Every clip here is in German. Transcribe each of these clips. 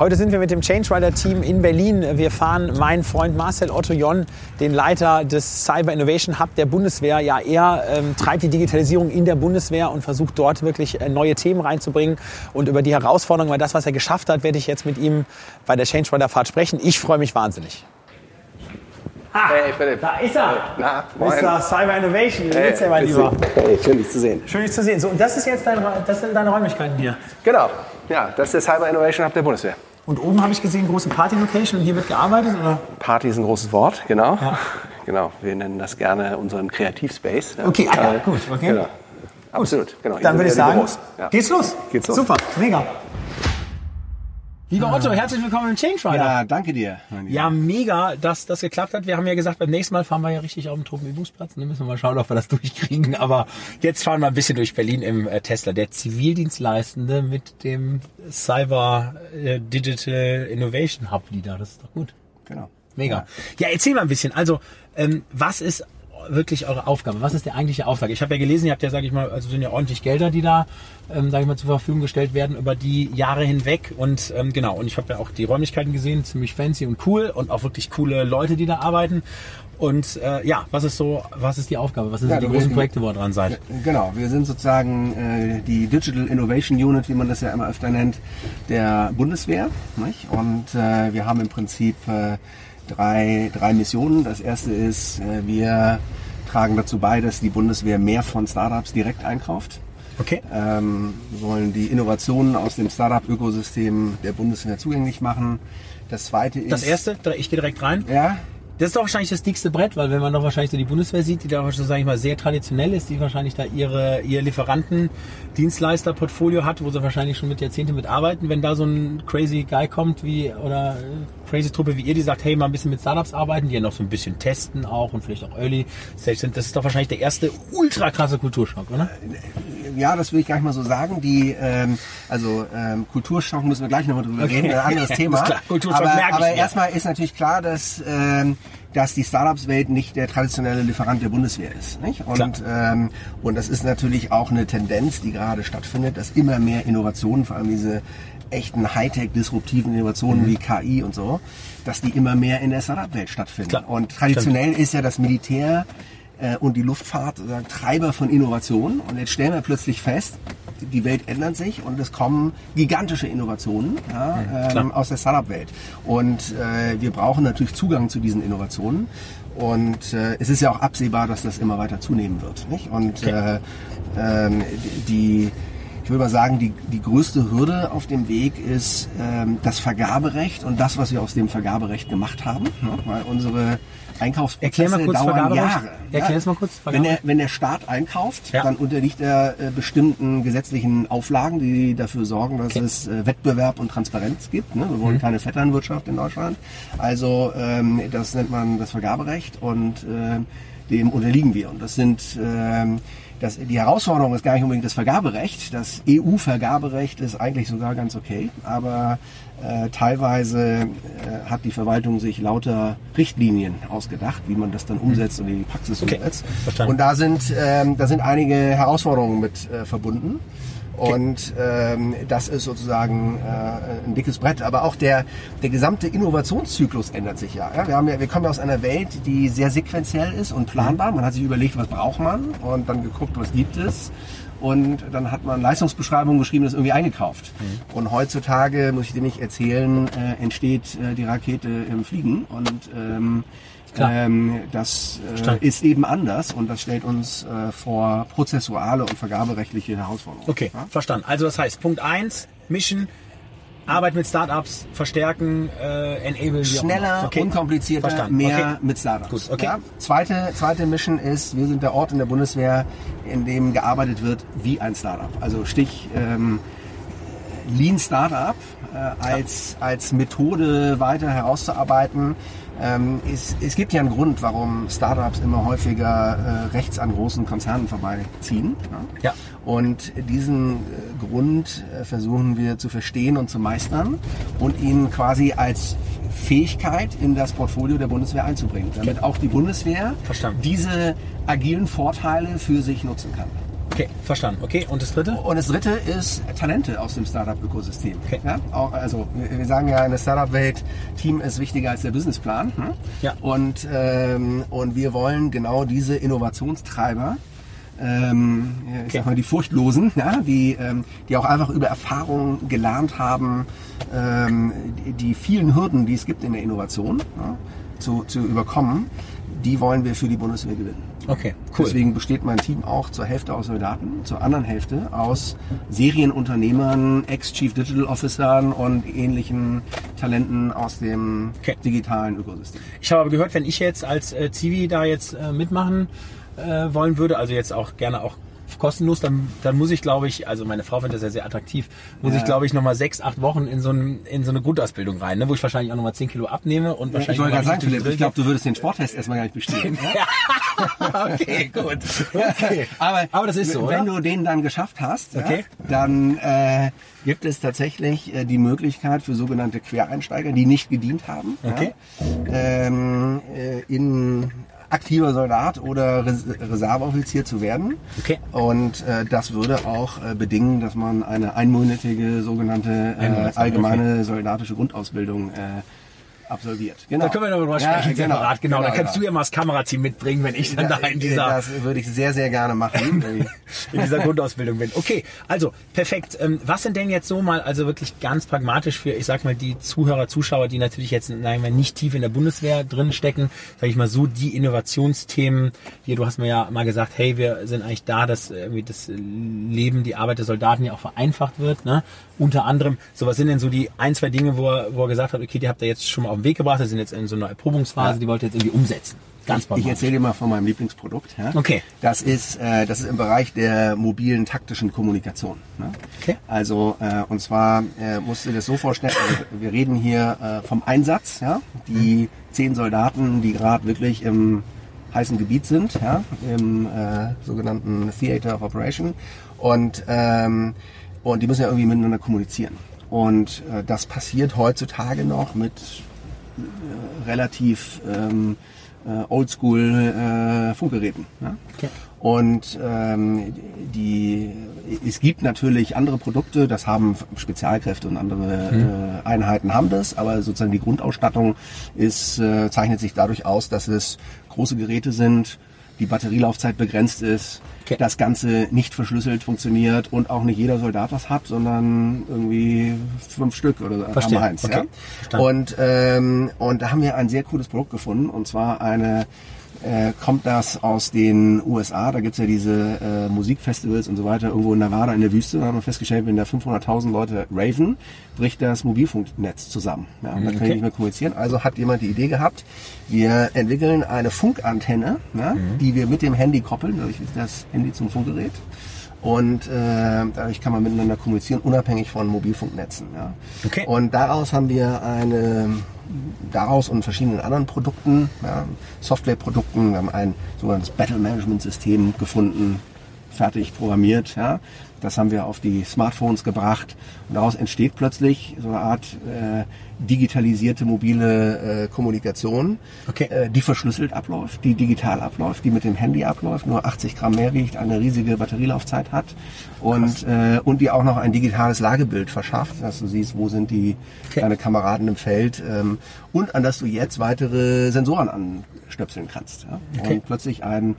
Heute sind wir mit dem Change Rider Team in Berlin. Wir fahren meinen Freund Marcel Otto Jon, den Leiter des Cyber Innovation Hub der Bundeswehr. Ja, er ähm, treibt die Digitalisierung in der Bundeswehr und versucht dort wirklich äh, neue Themen reinzubringen. Und über die Herausforderungen, weil das, was er geschafft hat, werde ich jetzt mit ihm bei der Change Rider Fahrt sprechen. Ich freue mich wahnsinnig. Ah, hey Philipp. Da ist er. Na, Mr. Cyber Innovation. Wie geht's dir, mein Lieber? Hey, schön dich zu sehen. Schön, dich zu sehen. So, und das ist jetzt dein, das sind deine Räumlichkeiten hier. Genau. Ja, das ist der Cyber Innovation Hub der Bundeswehr. Und oben habe ich gesehen, große Party-Location und hier wird gearbeitet, oder? Party ist ein großes Wort, genau. Ja. Genau, wir nennen das gerne unseren Kreativspace. Okay, ah, ja, Äh, gut, okay. Genau. Absolut, genau. Dann würde ich sagen, Büros. Ja. geht's los. Geht's los. Super, mega. Lieber Otto, herzlich willkommen im Change Rider. Ja, danke dir. Ja, mega, dass das geklappt hat. Wir haben ja gesagt, beim nächsten Mal fahren wir ja richtig auf dem Truppenübungsplatz. Dann müssen wir mal schauen, ob wir das durchkriegen. Aber jetzt fahren wir ein bisschen durch Berlin im äh, Tesla. Der Zivildienstleistende mit dem Cyber äh, Digital Innovation Hub Leader. Das ist doch gut. Genau. Mega. Ja, erzähl mal ein bisschen. Also, ähm, was ist wirklich eure Aufgabe? Was ist der eigentliche Auftrag? Ich habe ja gelesen, ihr habt ja, sage ich mal, also sind ja ordentlich Gelder, die da, ähm, sage ich mal, zur Verfügung gestellt werden über die Jahre hinweg. Und ähm, genau, und ich habe ja auch die Räumlichkeiten gesehen, ziemlich fancy und cool und auch wirklich coole Leute, die da arbeiten. Und äh, ja, was ist so, was ist die Aufgabe? Was sind Ja, so die großen Projekte, wo ihr dran seid? Genau, wir sind sozusagen äh, die Digital Innovation Unit, wie man das ja immer öfter nennt, der Bundeswehr. Nicht? Und äh, wir haben im Prinzip äh, drei, drei Missionen. Das erste ist, äh, wir tragen dazu bei, dass die Bundeswehr mehr von Startups direkt einkauft. Okay. Ähm, wir wollen die Innovationen aus dem Startup-Ökosystem der Bundeswehr zugänglich machen. Das zweite ist... Das erste, ich gehe direkt rein. Ja, Das ist doch wahrscheinlich das dickste Brett, weil wenn man doch wahrscheinlich so die Bundeswehr sieht, die da so, sag ich mal, sehr traditionell ist, die wahrscheinlich da ihre, ihr Lieferanten-Dienstleister-Portfolio hat, wo sie wahrscheinlich schon mit Jahrzehnten mitarbeiten. Wenn da so ein crazy Guy kommt wie, oder äh, crazy Truppe wie ihr, die sagt, hey, mal ein bisschen mit Startups arbeiten, die ja noch so ein bisschen testen auch und vielleicht auch Early Stage sind, das ist doch wahrscheinlich der erste ultra krasse Kulturschock, oder? ja, das will ich gar nicht mal so sagen. Die, ähm, also ähm, Kulturschock müssen wir gleich nochmal drüber Okay. reden, ein anderes Thema. Kulturschock aber merke ich aber mir. erstmal ist natürlich klar, dass, ähm, dass die Startups-Welt nicht der traditionelle Lieferant der Bundeswehr ist. Nicht? Und, ähm, und das ist natürlich auch eine Tendenz, die gerade stattfindet, dass immer mehr Innovationen, vor allem diese echten Hightech disruptiven Innovationen wie KI und so, dass die immer mehr in der Startup-Welt stattfinden. Klar. Und traditionell ist ja das Militär äh, und die Luftfahrt sozusagen Treiber von Innovation. Und jetzt stellen wir plötzlich fest, die Welt ändert sich und es kommen gigantische Innovationen ja, ähm, aus der Startup-Welt. Und äh, wir brauchen natürlich Zugang zu diesen Innovationen. Und äh, es ist ja auch absehbar, dass das immer weiter zunehmen wird. Nicht? Und äh, ähm, die, ich würde mal sagen, die, die größte Hürde auf dem Weg ist ähm, das Vergaberecht und das, was wir aus dem Vergaberecht gemacht haben. Ne? Weil unsere Einkaufsprozesse mal kurz dauern. Jahre. Erklär es mal kurz, Wenn der, wenn der Staat einkauft, Ja. dann unterliegt er äh, bestimmten gesetzlichen Auflagen, die dafür sorgen, dass Okay. es äh, Wettbewerb und Transparenz gibt. Ne? Wir wollen Mhm. keine Vetternwirtschaft in Deutschland. Also ähm, das nennt man das Vergaberecht und ähm, dem unterliegen wir. Und das sind ähm, das, die Herausforderung ist gar nicht unbedingt das Vergaberecht. Das EU-Vergaberecht ist eigentlich sogar ganz okay, aber äh, teilweise äh, hat die Verwaltung sich lauter Richtlinien ausgedacht, wie man das dann umsetzt und in die Praxis Okay, umsetzt. verstanden. Und da sind, ähm, da sind einige Herausforderungen mit äh, verbunden. Und ähm, das ist sozusagen äh, ein dickes Brett. Aber auch der, der gesamte Innovationszyklus ändert sich ja. ja? Wir, haben ja. wir kommen ja aus einer Welt, die sehr sequenziell ist und planbar. Man hat sich überlegt, was braucht man und dann geguckt, was gibt es. Und dann hat man Leistungsbeschreibungen geschrieben, das irgendwie eingekauft. Und heutzutage, muss ich dir nicht erzählen, äh, entsteht äh, die Rakete im Fliegen. Und ähm. Ähm, das äh, ist eben anders und das stellt uns äh, vor prozessuale und vergaberechtliche Herausforderungen. Okay, Ja? verstanden. Also das heißt, Punkt eins, Mission, Arbeit mit Startups, verstärken, äh, immer. Schneller, okay. unkomplizierter, Verstanden. mehr Okay. mit Startups. Gut, okay. Ja? Zweite, zweite Mission ist, wir sind der Ort in der Bundeswehr, in dem gearbeitet wird wie ein Startup. Also Stich ähm, Lean Startup äh, als, als Methode weiter herauszuarbeiten. Ähm, es, es gibt ja einen Grund, warum Startups immer häufiger äh, rechts an großen Konzernen vorbeiziehen. Ja. Und diesen äh, Grund äh, versuchen wir zu verstehen und zu meistern und ihn quasi als Fähigkeit in das Portfolio der Bundeswehr einzubringen, damit auch die Bundeswehr Verstanden. diese agilen Vorteile für sich nutzen kann. Okay, verstanden. Okay, und das dritte? Und das dritte ist Talente aus dem Startup-Ökosystem. Okay. Ja, also wir sagen ja in der Startup-Welt, Team ist wichtiger als der Businessplan. Hm? Ja. Und, ähm, und wir wollen genau diese Innovationstreiber, ähm, ich Okay. sag mal die Furchtlosen, ja, die, ähm, die auch einfach über Erfahrung gelernt haben, ähm, die, die vielen Hürden, die es gibt in der Innovation, ja, zu, zu überkommen, die wollen wir für die Bundeswehr gewinnen. Okay, cool. Deswegen besteht mein Team auch zur Hälfte aus Soldaten, zur anderen Hälfte aus Serienunternehmern, Ex-Chief Digital Officern und ähnlichen Talenten aus dem Okay. digitalen Ökosystem. Ich habe aber gehört, wenn ich jetzt als äh, Zivi da jetzt äh, mitmachen äh, wollen würde, also jetzt auch gerne auch kostenlos, dann, dann muss ich, glaube ich, also meine Frau findet das ja sehr attraktiv, muss Ja. ich, glaube ich, nochmal sechs, acht Wochen in so, ein, in so eine Grundausbildung rein, ne, wo ich wahrscheinlich auch nochmal zehn Kilo abnehme und wahrscheinlich Ich wollte gerade sagen, Philipp, ich glaube, du würdest den Sporttest erstmal gar nicht bestehen. die- okay, gut. Okay. Aber, aber das ist so, wenn oder? du den dann geschafft hast, Okay. ja, dann äh, gibt es tatsächlich äh, die Möglichkeit für sogenannte Quereinsteiger, die nicht gedient haben, Okay. ja, ähm, äh, in aktiver Soldat oder Res Reserveoffizier zu werden. Okay. Und äh, das würde auch äh, bedingen, dass man eine einmonatige sogenannte äh, allgemeine soldatische Grundausbildung äh, absolviert. Genau. Da können wir noch drüber Ja, sprechen, separat, genau. Da kannst du genau. ja mal das Kamerateam mitbringen, wenn ich dann da in dieser, Das würde ich sehr, sehr gerne machen. in dieser Grundausbildung bin. Okay, also perfekt. Ähm, Was sind denn jetzt so mal, also wirklich ganz pragmatisch für, ich sag mal, die Zuhörer, Zuschauer, die natürlich jetzt wir, nicht tief in der Bundeswehr drin stecken, sag ich mal so, die Innovationsthemen, hier, du hast mir ja mal gesagt, hey, wir sind eigentlich da, dass irgendwie das Leben, die Arbeit der Soldaten ja auch vereinfacht wird, ne? Unter anderem, so was sind denn so die ein, zwei Dinge, wo er, wo er gesagt hat, okay, die habt ihr jetzt schon mal auf den Weg gebracht, das sind jetzt in so einer Erprobungsphase, Ja. die wollt ihr jetzt irgendwie umsetzen. Ganz Ich pragmatisch. erzähle dir mal von meinem Lieblingsprodukt. Ja? Okay. Das ist, äh, das ist im Bereich der mobilen taktischen Kommunikation. Ne? Okay. Also äh, und zwar äh, musst du dir das so vorstellen. Also, wir reden hier äh, vom Einsatz. Ja? Die zehn Soldaten, die gerade wirklich im heißen Gebiet sind, ja? im äh, sogenannten Theater of Operation und ähm, und die müssen ja irgendwie miteinander kommunizieren. Und äh, das passiert heutzutage noch mit relativ ähm, äh, oldschool äh, Funkgeräten. Ja? Okay. Und ähm, die, es gibt natürlich andere Produkte, das haben Spezialkräfte und andere äh, Einheiten haben das, aber sozusagen die Grundausstattung ist, äh, zeichnet sich dadurch aus, dass es große Geräte sind, die Batterielaufzeit begrenzt ist, Okay. das Ganze nicht verschlüsselt funktioniert und auch nicht jeder Soldat das hat, sondern irgendwie fünf Stück oder Verstehe. haben wir eins. Okay. Ja? Verstanden. Und, ähm, und da haben wir ein sehr cooles Produkt gefunden und zwar eine äh, kommt das aus den USA, da gibt's ja diese äh, Musikfestivals und so weiter, irgendwo in Nevada in der Wüste, da haben wir festgestellt, wenn da 500.000 Leute raven, bricht das Mobilfunknetz zusammen. Ja, und da können okay. die nicht mehr kommunizieren. Also hat jemand die Idee gehabt, wir entwickeln eine Funkantenne, ja, die wir mit dem Handy koppeln, dadurch ist das Handy zum Funkgerät. Und äh, dadurch kann man miteinander kommunizieren, unabhängig von Mobilfunknetzen. Ja. Okay. Und daraus haben wir eine, daraus und verschiedenen anderen Produkten, ja, Softwareprodukten, wir haben ein sogenanntes Battle Management System gefunden, fertig programmiert. Ja. Das haben wir auf die Smartphones gebracht und daraus entsteht plötzlich so eine Art äh, digitalisierte mobile äh, Kommunikation, Okay. äh, die verschlüsselt abläuft, die digital abläuft, die mit dem Handy abläuft, nur 80 Gramm mehr wiegt, eine riesige Batterielaufzeit hat und, äh, und die auch noch ein digitales Lagebild verschafft, dass du siehst, wo sind die Okay. deine Kameraden im Feld ähm, und an das du jetzt weitere Sensoren anstöpseln kannst. Ja? Okay. Und plötzlich ein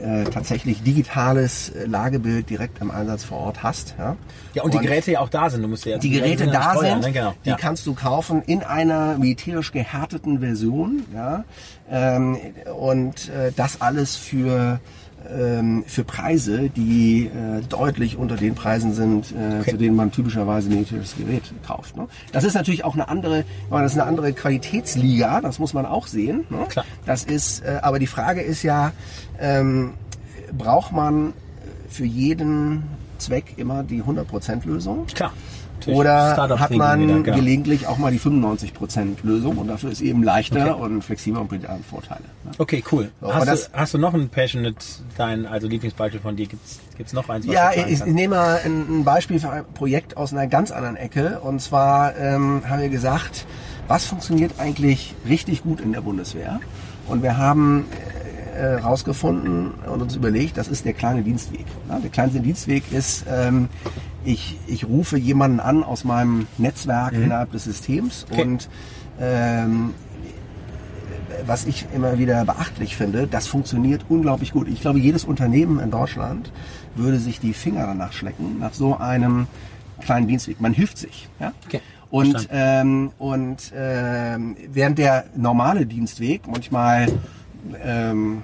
äh, tatsächlich digitales äh, Lagebild direkt am Einsatz vor Ort hast. Ja, Ja, und die Geräte ja auch da sind. Du musst ja die Geräte ja da steuern, sind, Ne? Genau. die ja. kannst du kaufen in einer militärisch gehärteten Version. Ja? Ähm, und äh, das alles für ähm, für Preise, die äh, deutlich unter den Preisen sind, äh, Okay. zu denen man typischerweise ein militärisches Gerät kauft. Ne? Das ist natürlich auch eine andere, das ist eine andere Qualitätsliga, das muss man auch sehen. Ne? Klar. Das ist, äh, aber die Frage ist ja, ähm, braucht man für jeden Zweck immer die 100% Lösung? Klar. Natürlich. Oder hat man wieder, genau. gelegentlich auch mal die 95% Lösung und dafür ist eben leichter Okay. und flexibler und bringt andere Vorteile. ne? Okay, cool. So, hast, das- du, hast du noch ein Passionate, dein, also Lieblingsbeispiel von dir? Gibt's gibt's noch eins, was Ja, du ich, ich nehme mal ein, ein Beispiel für ein Projekt aus einer ganz anderen Ecke. Und zwar ähm, haben wir gesagt, was funktioniert eigentlich richtig gut in der Bundeswehr? Und wir haben äh, herausgefunden und uns überlegt, das ist der kleine Dienstweg. Ja, der kleine Dienstweg ist, ähm, ich, ich rufe jemanden an aus meinem Netzwerk innerhalb des Systems Okay. und ähm, was ich immer wieder beachtlich finde, das funktioniert unglaublich gut. Ich glaube, jedes Unternehmen in Deutschland würde sich die Finger danach schlecken, nach so einem kleinen Dienstweg. Man hilft sich. Ja? Okay, Und, ähm, und ähm, während der normale Dienstweg manchmal ähm,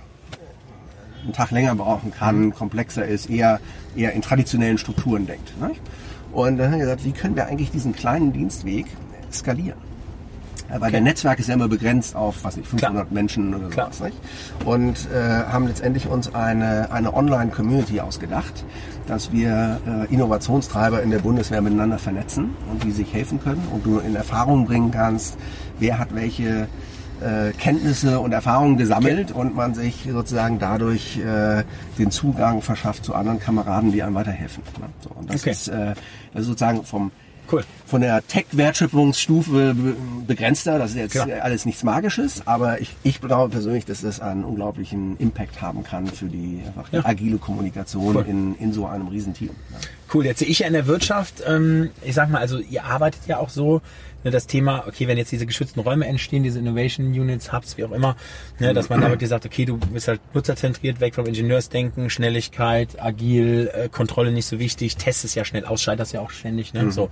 einen Tag länger brauchen kann, komplexer ist, eher, eher in traditionellen Strukturen denkt. Ne? Und dann haben wir gesagt, wie können wir eigentlich diesen kleinen Dienstweg skalieren? Weil der Netzwerk ist ja immer begrenzt auf, was nicht, 500 Klar. Menschen oder Klar. sowas. Nicht? Und äh, haben letztendlich uns eine, eine Online-Community ausgedacht, dass wir äh, Innovationstreiber in der Bundeswehr miteinander vernetzen und die sich helfen können und du in Erfahrung bringen kannst, wer hat welche äh, Kenntnisse und Erfahrungen gesammelt und man sich sozusagen dadurch äh, den Zugang verschafft zu anderen Kameraden, die einem weiterhelfen. Ne? So, und das Okay. ist äh, das ist sozusagen vom Cool. Von der Tech-Wertschöpfungsstufe be- begrenzter. Das ist jetzt Klar. alles nichts Magisches, aber ich, ich glaube persönlich, dass das einen unglaublichen Impact haben kann für die, einfach die Ja. agile Kommunikation Cool. in, in so einem Riesenteam. Ja. Cool, jetzt sehe ich ja in der Wirtschaft, ähm, ich sag mal, also ihr arbeitet ja auch so, ne, das Thema, okay, wenn jetzt diese geschützten Räume entstehen, diese Innovation Units, Hubs, wie auch immer, ne, dass man da wirklich sagt, okay, du bist halt nutzerzentriert, weg vom Ingenieursdenken, Schnelligkeit, agil, äh, Kontrolle nicht so wichtig, testest ja schnell aus, scheiterst ja auch ständig, ne, so.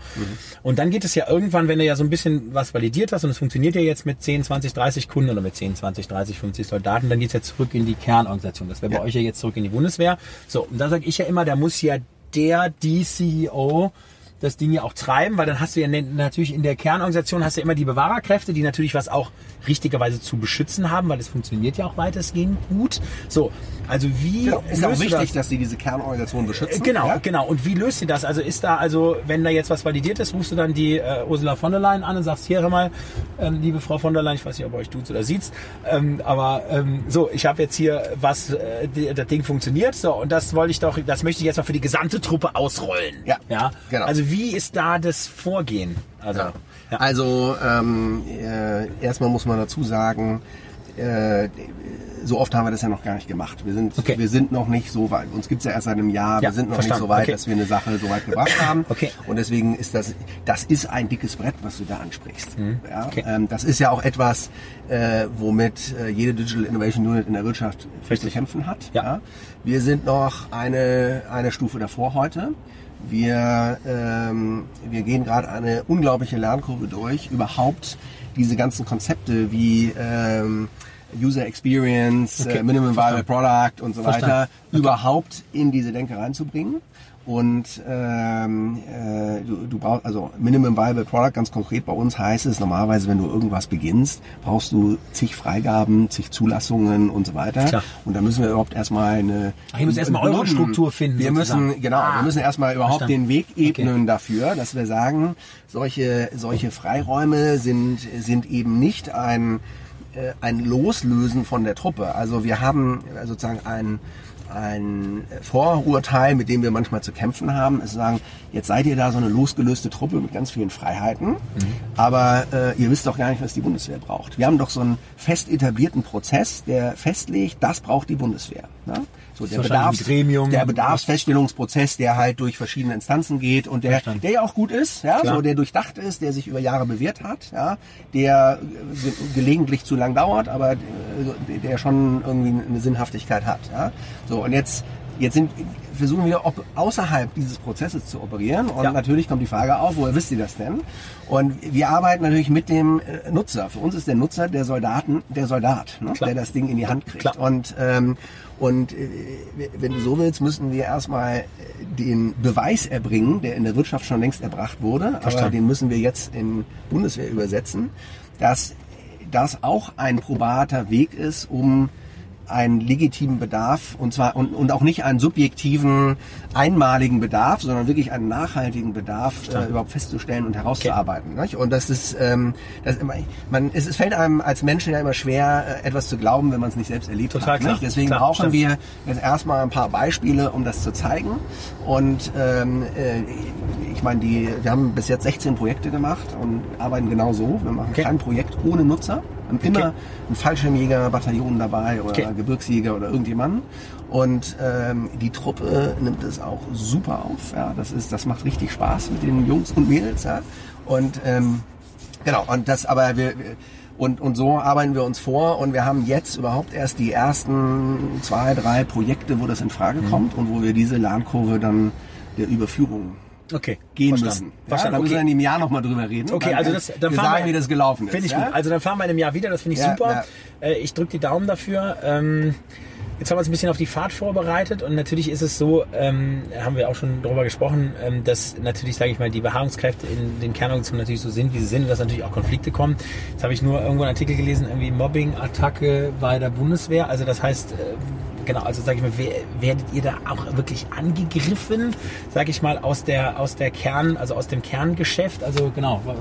Und dann geht es ja irgendwann, wenn du ja so ein bisschen was validiert hast und es funktioniert ja jetzt mit 10, 20, 30 Kunden oder mit 10, 20, 30, 50 Soldaten, dann geht's ja zurück in die Kernorganisation. Das wäre bei euch ja jetzt zurück in die Bundeswehr. So, und da sage ich ja immer, da muss ja der, die CEO das Ding ja auch treiben, weil dann hast du ja ne- natürlich in der Kernorganisation hast du ja immer die Bewahrerkräfte, die natürlich was auch richtigerweise zu beschützen haben, weil es funktioniert ja auch weitestgehend gut. So, also wie Genau. Ist auch wichtig, das? dass sie diese Kernorganisation beschützen. Genau, ja? genau. Und wie löst ihr das? Also ist da, also wenn da jetzt was validiert ist, rufst du dann die äh, Ursula von der Leyen an und sagst, hier hör mal, ähm, liebe Frau von der Leyen, ich weiß nicht, ob ihr euch duzt oder sieht's, ähm, aber ähm, so, ich habe jetzt hier was, äh, das Ding funktioniert, so und das wollte ich doch, das möchte ich jetzt mal für die gesamte Truppe ausrollen. Ja, ja. genau. Also wie ist da das Vorgehen? Also, Ja. ja. Also ähm, äh, erstmal muss man dazu sagen, äh, so oft haben wir das ja noch gar nicht gemacht. Wir sind, Okay. wir sind noch nicht so weit. Uns gibt's ja erst seit einem Jahr. Ja, wir sind noch verstanden. nicht so weit, Okay. dass wir eine Sache so weit gebracht haben. Okay. Und deswegen ist das, das ist ein dickes Brett, was du da ansprichst. Ja? Mhm. Okay. Ähm, das ist ja auch etwas, äh, womit äh, jede Digital Innovation Unit in der Wirtschaft viel zu kämpfen hat. Ja. Wir sind noch eine, eine Stufe davor heute. Wir, ähm, wir gehen gerade eine unglaubliche Lernkurve durch, überhaupt diese ganzen Konzepte wie ähm, User Experience, Okay, äh, Minimum Viable Product und so weiter überhaupt in diese Denke reinzubringen. Und ähm, äh, du, du brauchst also Minimum Viable Product ganz konkret bei uns heißt es normalerweise, wenn du irgendwas beginnst, brauchst du zig Freigaben, zig Zulassungen und so weiter. Klar. Und da müssen wir überhaupt erstmal eine Ach, ihr müsst erstmal eure Struktur finden, Wir sozusagen. müssen genau, Ah. wir müssen erstmal überhaupt Verstanden. den Weg ebnen dafür, dass wir sagen, solche solche Freiräume sind sind eben nicht ein äh, ein Loslösen von der Truppe. Also wir haben äh, sozusagen ein ein Vorurteil, mit dem wir manchmal zu kämpfen haben, ist zu sagen, jetzt seid ihr da so eine losgelöste Truppe mit ganz vielen Freiheiten, aber äh, ihr wisst doch gar nicht, was die Bundeswehr braucht. Wir haben doch so einen fest etablierten Prozess, der festlegt, das braucht die Bundeswehr. Ne? So der, Bedarfs, der Bedarfsfeststellungsprozess, der halt durch verschiedene Instanzen geht und der, Verstanden. der ja auch gut ist, ja, Klar. so der durchdacht ist, der sich über Jahre bewährt hat, ja, der äh, ge gelegentlich zu lang dauert, aber äh, der schon irgendwie eine Sinnhaftigkeit hat. Ja. So und jetzt jetzt sind versuchen wir ob, außerhalb dieses Prozesses zu operieren und Ja. natürlich kommt die Frage auf, woher wisst ihr das denn? Und wir arbeiten natürlich mit dem äh, Nutzer. Für uns ist der Nutzer der Soldaten der Soldat, ne, der das Ding in die Hand kriegt. Klar. Und ähm, und äh, wenn du so willst, müssen wir erstmal äh, den Beweis erbringen, der in der Wirtschaft schon längst erbracht wurde, aber Verstanden. den müssen wir jetzt in Bundeswehr übersetzen, dass das auch ein probater Weg ist, um einen legitimen Bedarf und zwar und, und auch nicht einen subjektiven, einmaligen Bedarf, sondern wirklich einen nachhaltigen Bedarf äh, überhaupt festzustellen und herauszuarbeiten. Nicht? Und das ist, ähm, das immer, man, es, es fällt einem als Menschen ja immer schwer, äh, etwas zu glauben, wenn man es nicht selbst erlebt Total hat. klar. Nicht? Deswegen Klar, brauchen stimmt. wir jetzt erstmal ein paar Beispiele, um das zu zeigen. Und ähm, äh, ich meine, die, wir haben bis jetzt 16 Projekte gemacht und arbeiten genau so. Wir machen Okay. kein Projekt ohne Nutzer. Wir haben immer Okay. einen Fallschirmjäger, Bataillon dabei oder Okay. Gebirgsjäger oder irgendjemanden. Und ähm, die Truppe nimmt es auch super auf. Ja, das ist, das macht richtig Spaß mit den Jungs und Mädels. Ja. Und ähm, genau. Und das, aber wir und, und so arbeiten wir uns vor und wir haben jetzt überhaupt erst die ersten zwei, drei Projekte, wo das in Frage Mhm. kommt und wo wir diese Lernkurve dann der Überführung Okay. gehen verstanden. müssen. Ja, Verstanden. da müssen wir okay. in einem Jahr nochmal drüber reden. Okay, also das, dann wir fahren sagen, wie das gelaufen ist. Finde ich ja? gut. Also dann fahren wir in einem Jahr wieder, das finde ich Ja, super. Äh, ich drücke die Daumen dafür. Ähm, jetzt haben wir uns ein bisschen auf die Fahrt vorbereitet und natürlich ist es so, ähm, haben wir auch schon darüber gesprochen, ähm, dass natürlich, sage ich mal, die Beharrungskräfte in den Kernorganisationen natürlich so sind, wie sie sind und dass natürlich auch Konflikte kommen. Jetzt habe ich nur irgendwo einen Artikel gelesen, irgendwie Mobbing-Attacke bei der Bundeswehr. Also das heißt, äh, genau, also sage ich mal, wer- werdet ihr da auch wirklich angegriffen, sage ich mal, aus der aus der Kern, also aus dem Kerngeschäft? Also genau, wa-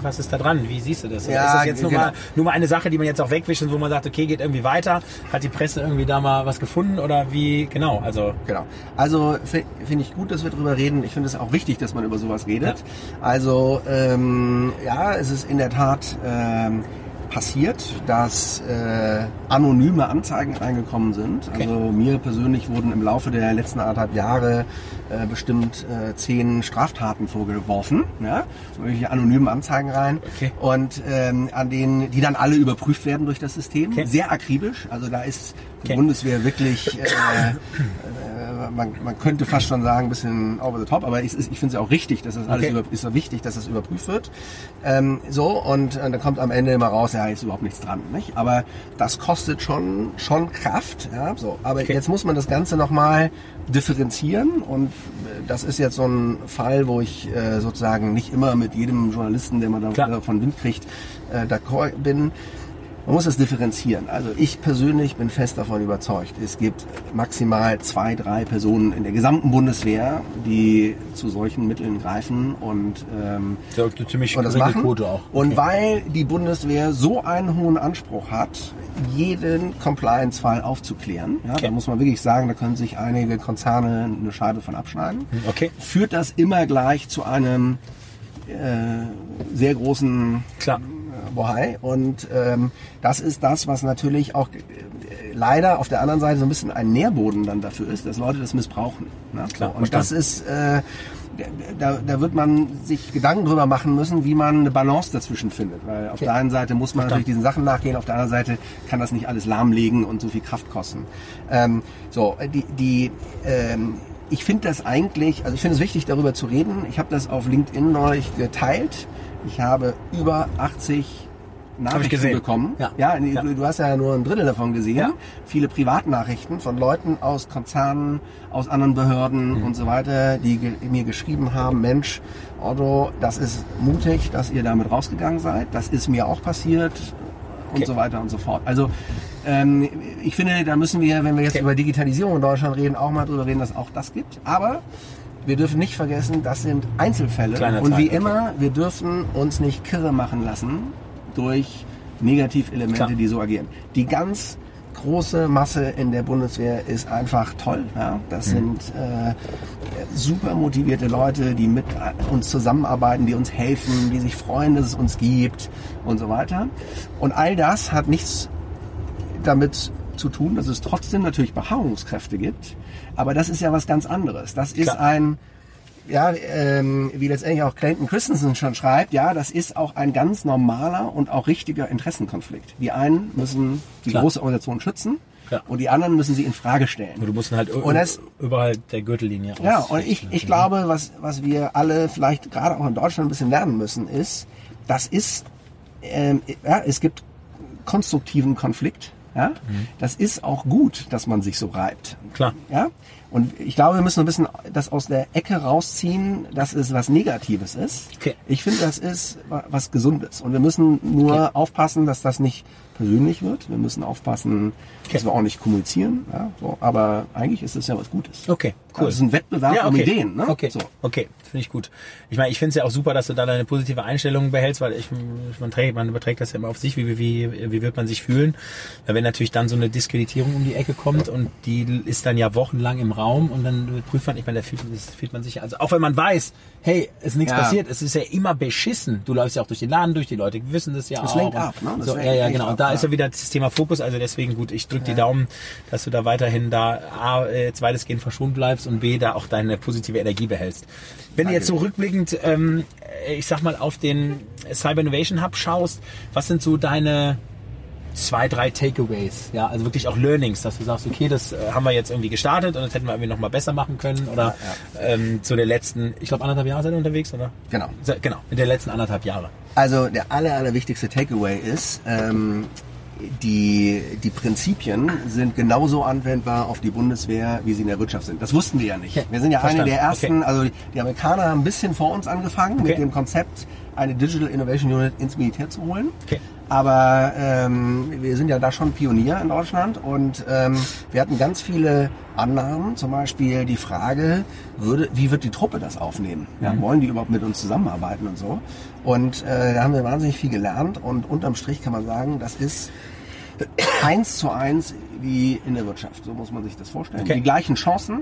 was ist da dran? Wie siehst du das? Ja, ist das jetzt nur, genau. mal, nur mal eine Sache, die man jetzt auch wegwischt und wo man sagt, okay, geht irgendwie weiter? Hat die Presse irgendwie da mal was gefunden oder wie? Genau, also Genau. Also fi- finde ich gut, dass wir drüber reden. Ich finde es auch wichtig, dass man über sowas redet. Also ähm, ja, es ist in der Tat ähm, passiert, dass äh, anonyme Anzeigen reingekommen sind. Okay. Also mir persönlich wurden im Laufe der letzten anderthalb Jahre äh, bestimmt äh, zehn Straftaten vorgeworfen. Ja? Solche anonymen Anzeigen rein. Okay. Und ähm, an denen, die dann alle überprüft werden durch das System. Okay. Sehr akribisch. Also da ist die. Bundeswehr wirklich äh, äh, man, man könnte fast schon sagen, ein bisschen over the top, aber ist, ich finde es auch richtig, dass das alles Okay. über, ist so wichtig, dass das überprüft wird. Ähm, so, und äh, dann kommt am Ende immer raus, ja, ist überhaupt nichts dran. Nicht? Aber das kostet schon, schon Kraft. Ja? So, aber Okay. jetzt muss man das Ganze nochmal differenzieren und äh, das ist jetzt so ein Fall, wo ich äh, sozusagen nicht immer mit jedem Journalisten, der man Klar. davon Wind kriegt, äh, d'accord bin. Man muss das differenzieren. Also ich persönlich bin fest davon überzeugt, es gibt maximal zwei, drei Personen in der gesamten Bundeswehr, die zu solchen Mitteln greifen und, ähm, das ist eine ziemlich und das machen. Quote auch. Und Okay. weil die Bundeswehr so einen hohen Anspruch hat, jeden Compliance-Fall aufzuklären, ja, Okay. da muss man wirklich sagen, da können sich einige Konzerne eine Scheibe von abschneiden, Okay. führt das immer gleich zu einem äh, sehr großen Klar. Äh, Bohai. Und ähm, das ist das, was natürlich auch äh, leider auf der anderen Seite so ein bisschen ein Nährboden dann dafür ist, dass Leute das missbrauchen. Ne? Klar, und das verstanden. ist, äh, da, da wird man sich Gedanken drüber machen müssen, wie man eine Balance dazwischen findet. Weil auf der einen Seite muss man natürlich diesen Sachen nachgehen, auf der anderen Seite kann das nicht alles lahmlegen und so viel Kraft kosten. Ähm, so, die, die ähm, ich finde das eigentlich, also ich finde es wichtig, darüber zu reden. Ich habe das auf LinkedIn neulich geteilt. Ich habe über 80 Nachrichten bekommen. Ja. Ja, Ja. Du, du hast ja nur ein Drittel davon gesehen. Ja. Viele Privatnachrichten von Leuten aus Konzernen, aus anderen Behörden Mhm. und so weiter, die ge mir geschrieben haben, Mensch, Otto, das ist mutig, dass ihr damit rausgegangen seid. Das ist mir auch passiert und Okay. so weiter und so fort. Also ähm, ich finde, da müssen wir, wenn wir jetzt Okay. über Digitalisierung in Deutschland reden, auch mal drüber reden, dass auch das gibt. Aber wir dürfen nicht vergessen, das sind Einzelfälle. Kleiner und wie okay. immer, wir dürfen uns nicht kirre machen lassen durch Negativelemente, Klar. die so agieren. Die ganz große Masse in der Bundeswehr ist einfach toll. Ja? Das sind äh, super motivierte Leute, die mit uns zusammenarbeiten, die uns helfen, die sich freuen, dass es uns gibt und so weiter. Und all das hat nichts damit zu tun, dass es trotzdem natürlich Beharrungskräfte gibt. Aber das ist ja was ganz anderes. Das ist Klar. ein, ja, ähm, wie letztendlich auch Clayton Christensen schon schreibt, ja, das ist auch ein ganz normaler und auch richtiger Interessenkonflikt. Die einen müssen die Klar. große Organisation schützen Klar. und die anderen müssen sie in Frage stellen. Du musst halt Und das- überall der Gürtellinie Ja, aus- und ich, ich glaube, was, was wir alle vielleicht gerade auch in Deutschland ein bisschen lernen müssen, ist, das ist, ähm, ja, es gibt konstruktiven Konflikt. Ja? Das ist auch gut, dass man sich so reibt. Klar. Ja? Und ich glaube, wir müssen ein bisschen das aus der Ecke rausziehen, dass es was Negatives ist. Okay. Ich finde, das ist wa- was Gesundes. Und wir müssen nur Okay. aufpassen, dass das nicht persönlich wird. Wir müssen aufpassen, dass wir auch nicht kommunizieren. Ja, so. Aber eigentlich ist es ja was Gutes. Okay, cool. Es ist ein Wettbewerb Ja, um okay. Ideen. Ne? Okay, So. okay, finde ich gut. Ich meine, ich finde es ja auch super, dass du da deine positive Einstellung behältst, weil ich, man, trägt, man überträgt das ja immer auf sich, wie, wie, wie wird man sich fühlen. Wenn natürlich dann so eine Diskreditierung um die Ecke kommt und die ist dann ja wochenlang im Raum und dann prüft man, ich meine, da fühlt, das fühlt man sich also auch wenn man weiß, hey, es ist nichts Ja. passiert, es ist ja immer beschissen. Du läufst ja auch durch den Laden durch, die Leute wissen das ja Das auch. lenkt Und ab, ne? Das So, lenkt ja, ja, genau. ab, Und da ja. ist ja wieder das Thema Fokus, also deswegen gut, ich drücke die Daumen, dass du da weiterhin da A, äh, zweitesgehend verschont bleibst und B, da auch deine positive Energie behältst. Wenn du jetzt so rückblickend, ähm, äh, ich sag mal, auf den Cyber Innovation Hub schaust, was sind so deine zwei, drei Takeaways? Ja, also wirklich auch Learnings, dass du sagst, okay, das äh, haben wir jetzt irgendwie gestartet und das hätten wir irgendwie noch mal besser machen können oder Ähm, zu der letzten, ich glaube anderthalb Jahre seid ihr unterwegs, oder? Genau. Se- Genau, in der letzten anderthalb Jahre. Also der aller, aller wichtigste Takeaway ist, ähm, die, die Prinzipien sind genauso anwendbar auf die Bundeswehr, wie sie in der Wirtschaft sind. Das wussten wir ja nicht. Wir sind ja eine Verstanden. der ersten, Okay. also die Amerikaner haben ein bisschen vor uns angefangen Okay. mit dem Konzept, eine Digital Innovation Unit ins Militär zu holen. Okay. Aber ähm, wir sind ja da schon Pionier in Deutschland und ähm, wir hatten ganz viele Annahmen, zum Beispiel die Frage, würde, wie wird die Truppe das aufnehmen? Ja, wollen die überhaupt mit uns zusammenarbeiten und so? Und äh, da haben wir wahnsinnig viel gelernt und unterm Strich kann man sagen, das ist eins zu eins wie in der Wirtschaft. So muss man sich das vorstellen. Okay. Die gleichen Chancen,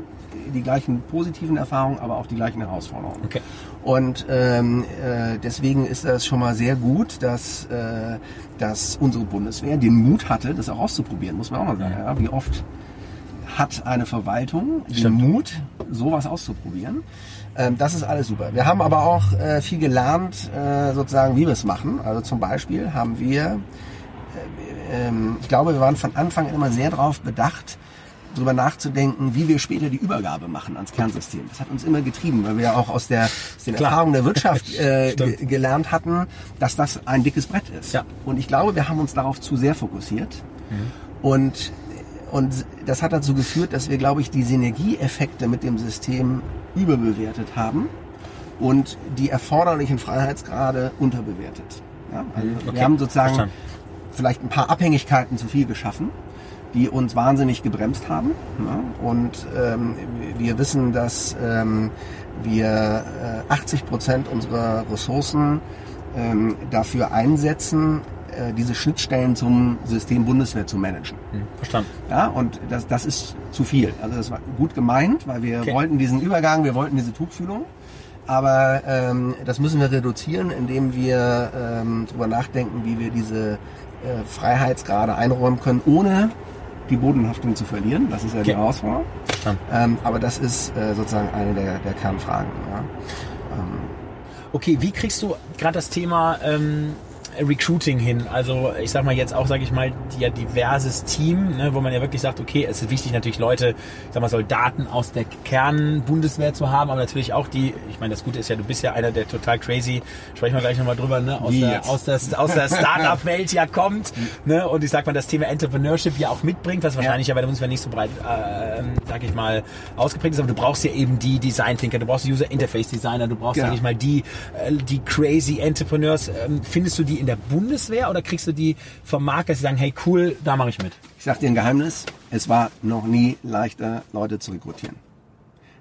die gleichen positiven Erfahrungen, aber auch die gleichen Herausforderungen. Okay. Und ähm, äh, deswegen ist das schon mal sehr gut, dass, äh, dass unsere Bundeswehr den Mut hatte, das auch auszuprobieren, muss man auch mal sagen. Ja, wie oft hat eine Verwaltung den Stimmt. Mut, sowas auszuprobieren? Ähm, das ist alles super. Wir haben aber auch äh, viel gelernt, äh, sozusagen, wie wir es machen. Also zum Beispiel haben wir ähm, ich glaube, wir waren von Anfang an immer sehr darauf bedacht, darüber nachzudenken, wie wir später die Übergabe machen ans Kernsystem. Das hat uns immer getrieben, weil wir ja auch aus, der, aus den Klar. Erfahrungen der Wirtschaft äh, gelernt hatten, dass das ein dickes Brett ist. Ja. Und ich glaube, wir haben uns darauf zu sehr fokussiert. Mhm. Und, und das hat dazu geführt, dass wir, glaube ich, die Synergieeffekte mit dem System überbewertet haben und die erforderlichen Freiheitsgrade unterbewertet. Ja? Also Okay. Wir haben sozusagen Verstanden. Vielleicht ein paar Abhängigkeiten zu viel geschaffen, die uns wahnsinnig gebremst haben. Ja? Und ähm, wir wissen, dass ähm, wir äh, 80 Prozent unserer Ressourcen ähm, dafür einsetzen, äh, diese Schnittstellen zum System Bundeswehr zu managen. Hm, verstanden. Ja, und das, das ist zu viel. Also das war gut gemeint, weil wir Okay. wollten diesen Übergang, wir wollten diese Tuchfühlung. Aber ähm, das müssen wir reduzieren, indem wir ähm, darüber nachdenken, wie wir diese äh, Freiheitsgrade einräumen können, ohne die Bodenhaftung zu verlieren. Das ist ja die Okay. Ähm, aber das ist äh, sozusagen eine der, der Kernfragen. Ja. Okay, wie kriegst du gerade das Thema ähm, Recruiting hin? Also ich sag mal jetzt auch, sage ich mal, ja diverses Team, ne, wo man ja wirklich sagt, okay, es ist wichtig natürlich Leute, ich sag mal Soldaten aus der Kernbundeswehr zu haben, aber natürlich auch die, ich meine, das Gute ist ja, du bist ja einer, der total crazy, sprechen wir gleich nochmal drüber, ne, aus der, aus der, aus der Startup-Welt ja kommt, ne, und ich sag mal, das Thema Entrepreneurship ja auch mitbringt, was wahrscheinlich ja bei der Bundeswehr nicht so breit, äh, sag ich mal, ausgeprägt ist, aber du brauchst ja eben die Design Thinker, du brauchst User Interface Designer, du brauchst, Genau. sag ich mal, die, äh, die crazy Entrepreneurs. Ähm, findest du die in der Bundeswehr oder kriegst du die vom Markt, dass sie sagen, hey cool, da mache ich mit? Ich sage dir ein Geheimnis, es war noch nie leichter, Leute zu rekrutieren.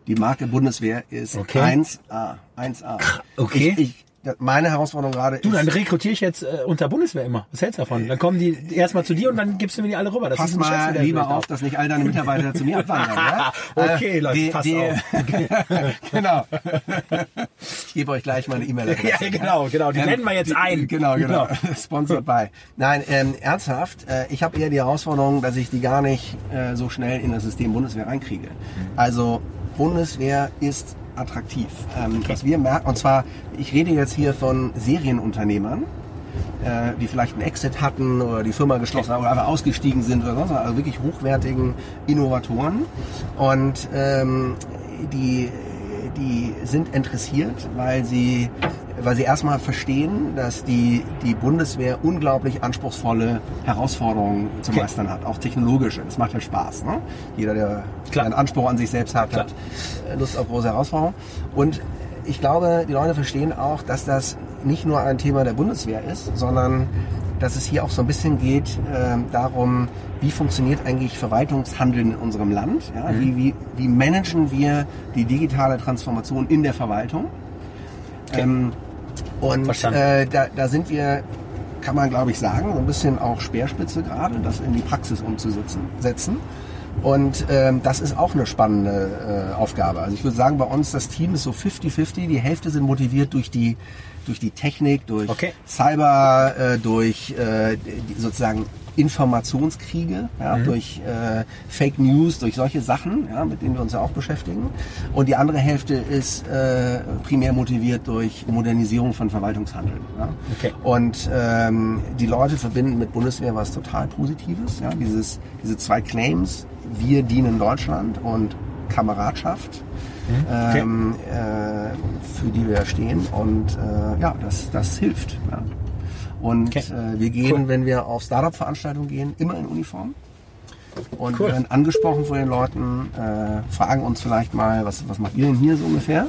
Die Marke Bundeswehr ist Okay. 1A. 1A. Okay. Ich, ich, meine Herausforderung gerade Du, dann ist, rekrutiere ich jetzt äh, unter Bundeswehr immer. Was hältst du davon? Dann kommen die erstmal zu dir und dann gibst du mir die alle rüber. Das pass ist mal lieber auf, dass nicht all deine Mitarbeiter zu mir abwandern. Ja? Okay, Äh, Leute, passt genau. Ich gebe euch gleich meine E-Mail-Adresse. Ja, genau, genau. Die blenden wir jetzt ein. Genau, genau. Genau. Sponsored by. Nein, ähm, ernsthaft, äh, ich habe eher die Herausforderung, dass ich die gar nicht äh, so schnell in das System Bundeswehr reinkriege. Also Bundeswehr ist attraktiv. Ähm, Was wir merken, und zwar, ich rede jetzt hier von Serienunternehmern, äh, die vielleicht einen Exit hatten oder die Firma geschlossen haben oder einfach ausgestiegen sind oder sonst was, also wirklich hochwertigen Innovatoren. Und ähm, die, die sind interessiert, weil sie, weil sie erstmal verstehen, dass die, die Bundeswehr unglaublich anspruchsvolle Herausforderungen zu Okay. meistern hat, auch technologische. Das macht ja Spaß. Ne? Jeder, der Klar. einen Anspruch an sich selbst hat, Klar. hat Lust auf große Herausforderungen. Und ich glaube, die Leute verstehen auch, dass das nicht nur ein Thema der Bundeswehr ist, sondern dass es hier auch so ein bisschen geht äh, darum, wie funktioniert eigentlich Verwaltungshandeln in unserem Land? Ja? Mhm. Wie, wie, wie managen wir die digitale Transformation in der Verwaltung? Ähm, und äh, da, da sind wir, kann man glaube ich sagen, so ein bisschen auch Speerspitze gerade, das in die Praxis umzusetzen. Setzen. Und ähm, das ist auch eine spannende äh, Aufgabe. Also ich würde sagen, bei uns das Team ist so 50-50. Die Hälfte sind motiviert durch die durch die Technik, durch Okay. Cyber, äh, durch äh, sozusagen Informationskriege, ja, durch äh, Fake News, durch solche Sachen, ja, mit denen wir uns ja auch beschäftigen. Und die andere Hälfte ist äh, primär motiviert durch Modernisierung von Verwaltungshandeln. Ja. Okay. Und ähm, die Leute verbinden mit Bundeswehr was total Positives. Ja, dieses, diese zwei Claims, wir dienen Deutschland und Kameradschaft, Okay. ähm, äh, für die wir stehen. Und äh, ja, das, das hilft. Ja. Und Okay. äh, wir gehen, Cool. wenn wir auf Startup-Veranstaltungen gehen, immer in Uniform. Und Cool. werden angesprochen von den Leuten, äh, fragen uns vielleicht mal, was, was macht ihr denn hier so ungefähr?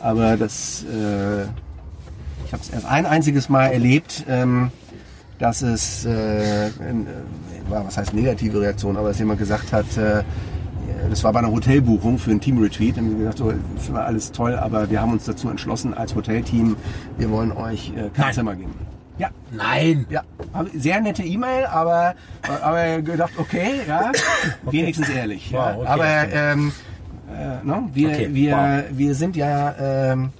Aber das, äh, ich habe es erst ein einziges Mal erlebt, ähm, dass es, äh, in, äh, war, was heißt negative Reaktion, aber dass jemand gesagt hat, äh, das war bei einer Hotelbuchung für ein Team-Retreat. Dann haben wir gesagt, so, das war alles toll, aber wir haben uns dazu entschlossen als Hotelteam, wir wollen euch äh. Zimmer geben. Ja, Nein. ja, sehr nette E-Mail, aber, aber gedacht, okay, ja, wenigstens ehrlich. ja. Wow, okay, aber okay. ähm, äh, ne, wir, Okay, wir, wow. wir sind ja, ähm,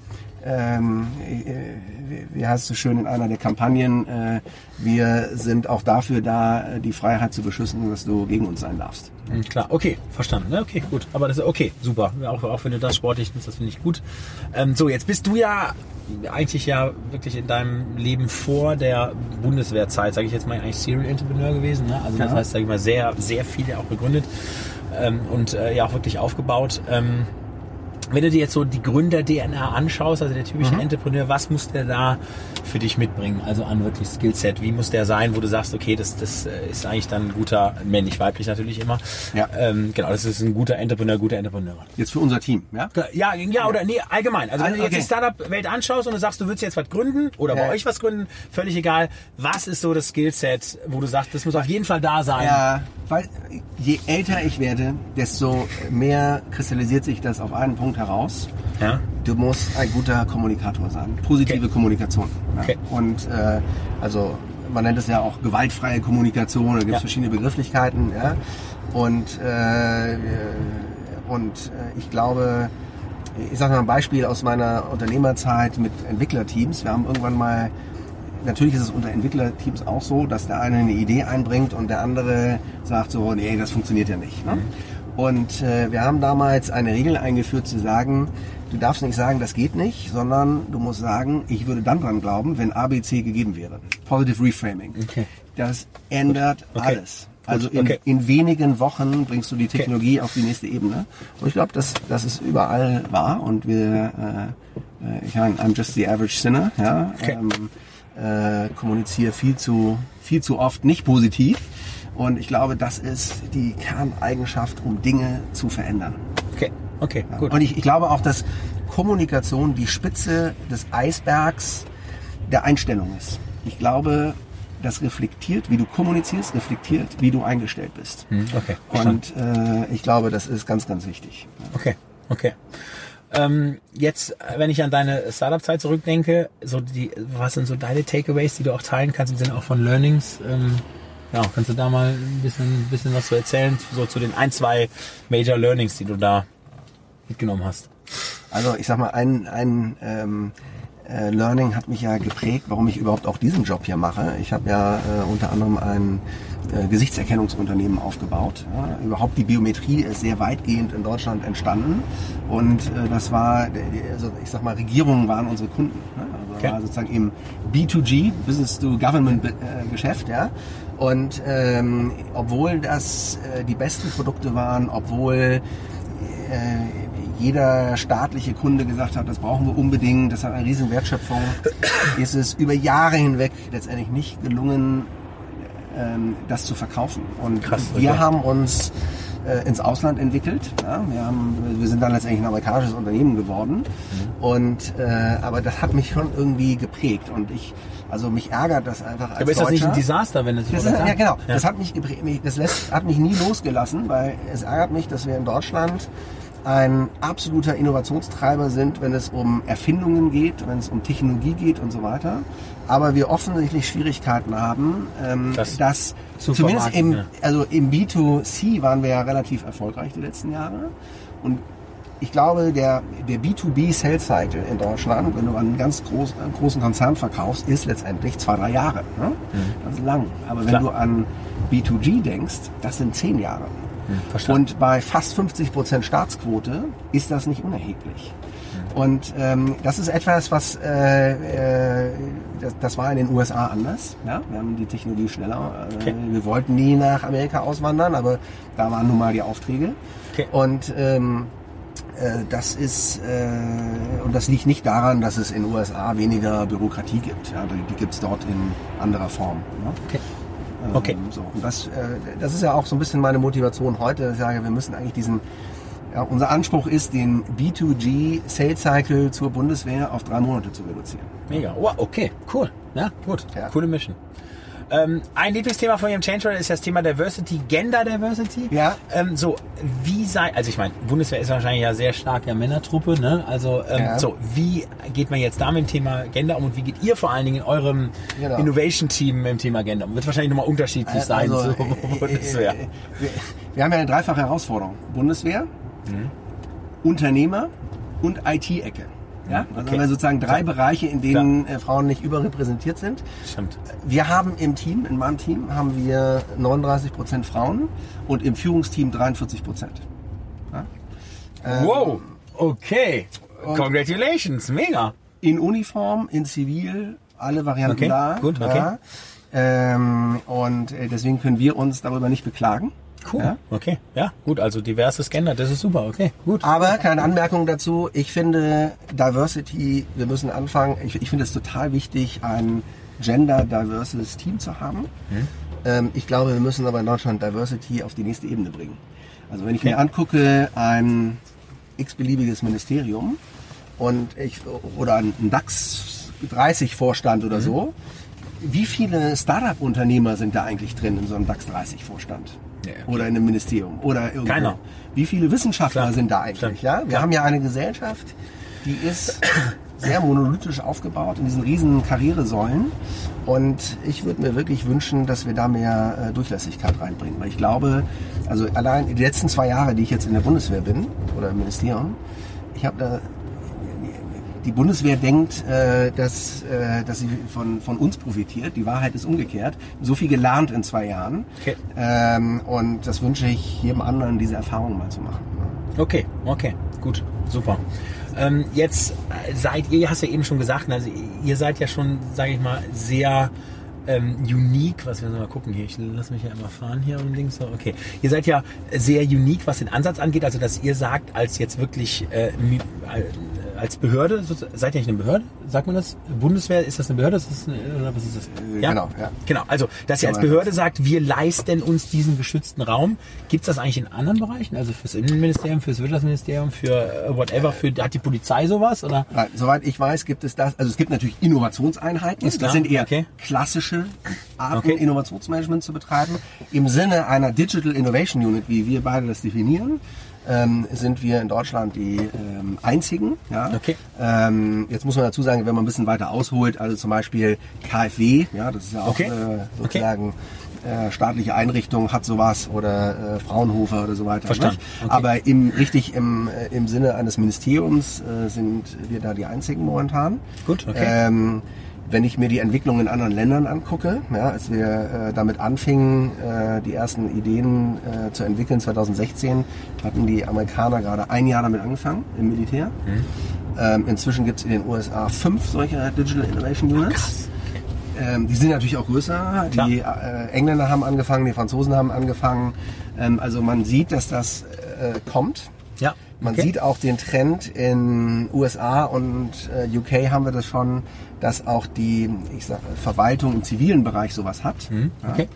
ähm, äh, wie- heißt es so schön in einer der Kampagnen, äh, wir sind auch dafür da, äh, die Freiheit zu beschützen, dass du gegen uns sein darfst. Hm, Klar, okay, verstanden. Ne? Okay, gut. Aber das ist okay, super. Auch, auch wenn du das sportlich nutzt, das finde ich gut. Ähm, so, jetzt bist du ja eigentlich ja wirklich in deinem Leben vor der Bundeswehrzeit, sage ich jetzt mal, eigentlich Serial Entrepreneur gewesen. Ne? Also das Ja. heißt, sage ich mal, sehr, sehr viele auch gegründet ähm, und äh, ja auch wirklich aufgebaut. Ähm, wenn du dir jetzt so die Gründer-DNA anschaust, also der typische Mhm. Entrepreneur, was muss der da für dich mitbringen? Also an wirklich Skillset. Wie muss der sein, wo du sagst, okay, das, das äh, ist eigentlich dann ein guter, männlich, weiblich natürlich immer. Ja. Ähm, genau, das ist ein guter Entrepreneur, guter Entrepreneurin. Jetzt für unser Team, ja? Ja, ja, oder nee, allgemein. Also wenn du Also, jetzt die okay. Startup-Welt anschaust und du sagst, du würdest jetzt was gründen oder bei Ja. euch was gründen, völlig egal. Was ist so das Skillset, wo du sagst, das muss auf jeden Fall da sein? Ja, weil je älter ich werde, desto mehr kristallisiert sich das auf einen Punkt heraus. Ja. Du musst ein guter Kommunikator sein. Positive Okay. Kommunikation. Ja. Okay. Und äh, also man nennt es ja auch gewaltfreie Kommunikation, da gibt es Ja. verschiedene Begrifflichkeiten. Ja. Und, äh, und äh, ich glaube, ich sage mal ein Beispiel aus meiner Unternehmerzeit mit Entwicklerteams. Wir haben irgendwann mal, natürlich ist es unter Entwicklerteams auch so, dass der eine eine Idee einbringt und der andere sagt so, nee, das funktioniert ja nicht. Ne? Und äh, wir haben damals eine Regel eingeführt zu sagen, du darfst nicht sagen, das geht nicht, sondern du musst sagen, ich würde dann dran glauben, wenn ABC gegeben wäre. Positive Reframing. Okay. Das ändert Okay. alles. Also in, okay. in wenigen Wochen bringst du die Technologie auf die nächste Ebene. Und ich glaube, dass das ist überall wahr. Und wir, äh, äh, ich meine, I'm just the average sinner. Ja, Okay. ähm, äh, kommuniziere viel zu viel zu oft nicht positiv. Und ich glaube, das ist die Kerneigenschaft, um Dinge zu verändern. Okay, okay, gut. Und ich, ich glaube auch, dass Kommunikation die Spitze des Eisbergs der Einstellung ist. Ich glaube, das reflektiert, wie du kommunizierst, reflektiert, wie du eingestellt bist. Hm, okay, verstanden. Und äh, ich glaube, das ist ganz, ganz wichtig. Okay, okay. Ähm, jetzt, wenn ich an deine Startup-Zeit zurückdenke, so die, was sind so deine Takeaways, die du auch teilen kannst im Sinne auch von Learnings? Ähm, ja, kannst du da mal ein bisschen, bisschen was zu erzählen, so zu den ein, zwei Major Learnings, die du da mitgenommen hast? Also ich sag mal, ein, ein ähm, äh, Learning hat mich ja geprägt, warum ich überhaupt auch diesen Job hier mache. Ich habe ja äh, unter anderem ein äh, Gesichtserkennungsunternehmen aufgebaut. Ja. Überhaupt die Biometrie ist sehr weitgehend in Deutschland entstanden und äh, das war, also ich sag mal, Regierungen waren unsere Kunden. Ne? Also Okay. war sozusagen im B2G, Business to Government äh, Geschäft, ja. Und ähm, obwohl das äh, die besten Produkte waren, obwohl äh, jeder staatliche Kunde gesagt hat, das brauchen wir unbedingt, das hat eine riesen Wertschöpfung, ist es über Jahre hinweg letztendlich nicht gelungen, ähm, das zu verkaufen. Und Krass, wir okay. haben uns äh, ins Ausland entwickelt. Wir, haben, wir sind dann letztendlich ein amerikanisches Unternehmen geworden. Mhm. Und äh, aber das hat mich schon irgendwie geprägt und ich also mich ärgert das einfach als Aber ist das nicht ein Deutscher. Desaster, wenn es Das ist, ja, genau. Das hat mich Das lässt, hat mich nie losgelassen, weil es ärgert mich, dass wir in Deutschland ein absoluter Innovationstreiber sind, wenn es um Erfindungen geht, wenn es um Technologie geht und so weiter. Aber wir offensichtlich Schwierigkeiten haben, ähm, Das das, zu zumindest im, ja. also im B2C waren wir ja relativ erfolgreich die letzten Jahre. Und ich glaube, der, der B2B Sales Cycle in Deutschland, wenn du an einen ganz groß, einen großen Konzern verkaufst, ist letztendlich zwei, drei Jahre. Ne? Das ist lang. Aber wenn Mhm. Klar. du an B2G denkst, das sind zehn Jahre. verstanden. Und bei fast 50 Prozent Staatsquote ist das nicht unerheblich. Und ähm, das ist etwas, was äh, äh, das, das war in den USA anders. Ja? Wir haben die Technologie schneller. Äh, Okay. Wir wollten nie nach Amerika auswandern, aber da waren nun mal die Aufträge. Okay. Und ähm, äh, das ist äh, und das liegt nicht daran, dass es in den USA weniger Bürokratie gibt. Ja? Die, gibt es dort in anderer Form. Ne? Okay. Ähm, Okay. So. Und das, äh, das ist ja auch so ein bisschen meine Motivation heute. dass Ich sage, wir müssen eigentlich diesen, ja, unser Anspruch ist, den B2G Sales Cycle zur Bundeswehr auf drei Monate zu reduzieren. Mega. Wow, okay, cool. Ja, gut. Ja. Coole Mission. Ähm, ein Lieblingsthema von Ihrem Change ist das Thema Diversity, Gender Diversity. Ja. Ähm, so, wie sei, also ich meine, Bundeswehr ist wahrscheinlich ja sehr stark ja Männertruppe, ne? Also, ähm, Ja. so, wie geht man jetzt da mit dem Thema Gender um und wie geht ihr vor allen Dingen in eurem Genau. Innovation-Team mit dem Thema Gender um? Wird wahrscheinlich nochmal unterschiedlich sein Also, zur äh, äh, Bundeswehr. äh, wir, wir haben ja eine dreifache Herausforderung. Bundeswehr, Mhm. Unternehmer und IT-Ecke. Ja? Also Okay. haben wir sozusagen drei Bereiche, in denen äh, Frauen nicht überrepräsentiert sind. Stimmt. Wir haben im Team, in meinem Team, haben wir 39% Frauen und im Führungsteam 43%. Ja? Ähm, Wow, okay. Congratulations, mega. In Uniform, in Zivil, alle Varianten Okay, da. gut, okay. Ja. Ähm, und äh, deswegen können wir uns darüber nicht beklagen. Cool. Ja? Okay, ja, gut, also diverses Gender, das ist super, okay, gut. Aber keine Anmerkung dazu. Ich finde Diversity, wir müssen anfangen. Ich, ich finde es total wichtig, ein gender-diverses Team zu haben. Ähm, ich glaube, wir müssen aber in Deutschland Diversity auf die nächste Ebene bringen. Also wenn ich mir angucke, ein x-beliebiges Ministerium und ich, oder ein DAX 30 Vorstand oder so, wie viele Startup-Unternehmer sind da eigentlich drin in so einem DAX 30 Vorstand? Ja. Oder in einem Ministerium? Oder irgendwo? Keiner. Wie viele Wissenschaftler Klar. sind da eigentlich? Ja? Wir haben ja eine Gesellschaft, die ist sehr monolithisch aufgebaut in diesen riesen Karrieresäulen. Und ich würde mir wirklich wünschen, dass wir da mehr äh, Durchlässigkeit reinbringen. Weil ich glaube, also allein die letzten zwei Jahre, die ich jetzt in der Bundeswehr bin oder im Ministerium, ich habe da die Bundeswehr denkt, äh, dass, äh, dass sie von, von uns profitiert. Die Wahrheit ist umgekehrt. So viel gelernt in zwei Jahren. Okay. Ähm, und das wünsche ich jedem anderen, diese Erfahrung mal zu machen. Okay, okay, gut, super. Ähm, jetzt äh, seid ihr, hast ja eben schon gesagt, also ihr seid ja schon, sage ich mal, sehr ähm, unique, was wir mal gucken hier, ich lasse mich ja immer fahren hier und links so, okay. Ihr seid ja sehr unique, was den Ansatz angeht, also dass ihr sagt, als jetzt wirklich äh, äh, als Behörde, seid ihr nicht eine Behörde? Sagt man das? Bundeswehr, ist das eine Behörde? Ist das eine, oder was ist das? Äh, genau, ja. Genau, also dass ihr als Ja, aber- Behörde sagt, wir leisten uns diesen geschützten Raum. Gibt es das eigentlich in anderen Bereichen? Also fürs Innenministerium, fürs Wirtschaftsministerium, für äh, whatever, für hat die Polizei sowas? Oder? Nein, soweit ich weiß, gibt es das. Also es gibt natürlich Innovationseinheiten. Das sind eher okay. klassische Arten, Okay. Innovationsmanagement zu betreiben. Im Sinne einer Digital Innovation Unit, wie wir beide das definieren, ähm, sind wir in Deutschland die ähm, einzigen. Ja? Okay. Ähm, jetzt muss man dazu sagen, wenn man ein bisschen weiter ausholt, also zum Beispiel KfW, ja, das ist ja auch Okay. äh, sozusagen äh, staatliche Einrichtung hat sowas oder äh, Fraunhofer oder so weiter. Verstanden. Okay. Aber im, richtig im, äh, im Sinne eines Ministeriums äh, sind wir da die einzigen momentan. Gut, okay. Wenn ich mir die Entwicklung in anderen Ländern angucke, ja, als wir äh, damit anfingen, äh, die ersten Ideen äh, zu entwickeln, 2016, hatten die Amerikaner gerade ein Jahr damit angefangen im Militär. Mhm. Ähm, inzwischen gibt es in den USA fünf solcher Digital Innovation Units. Ähm, die sind natürlich auch größer. Klar. Die äh, Engländer haben angefangen, die Franzosen haben angefangen. Ähm, also man sieht, dass das äh, kommt. Ja. Man okay. sieht auch den Trend in USA und äh, UK haben wir das schon, dass auch die ich sag, Verwaltung im zivilen Bereich sowas hat. Mhm, Ja. okay.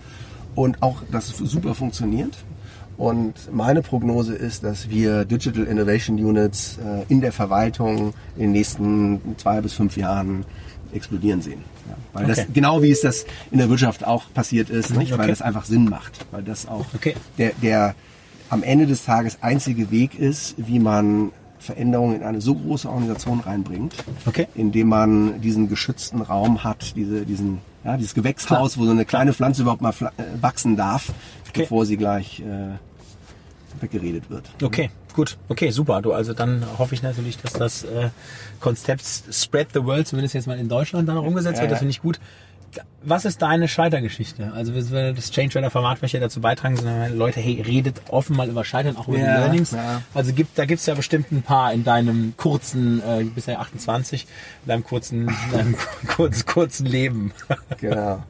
Und auch, dass es super funktioniert. Und meine Prognose ist, dass wir Digital Innovation Units äh, in der Verwaltung in den nächsten zwei bis fünf Jahren explodieren sehen. Ja, weil Okay. das genau wie es das in der Wirtschaft auch passiert ist, nicht? okay. weil das einfach Sinn macht, weil das auch Okay. der, der am Ende des Tages einzige Weg ist, wie man Veränderungen in eine so große Organisation reinbringt, Okay. indem man diesen geschützten Raum hat, diese, diesen, ja, dieses Gewächshaus, wo so eine kleine Pflanze überhaupt mal äh, wachsen darf, Okay. bevor sie gleich äh, weggeredet wird. Okay, gut. Okay, super. Du, also dann hoffe ich natürlich, dass das äh, Konzept Spread the World zumindest jetzt mal in Deutschland dann auch umgesetzt Ja, wird. Das finde ich gut. Was ist deine Scheitergeschichte? Also das Change Trader Format möchte ja dazu beitragen, sondern Leute, hey, redet offen mal über Scheitern, auch über die Ja, Learnings. ja. Also gibt, da gibt's ja bestimmt ein paar in deinem kurzen, äh, bisher 28, in deinem kurzen, in deinem kurzen, kurzen Leben. Genau.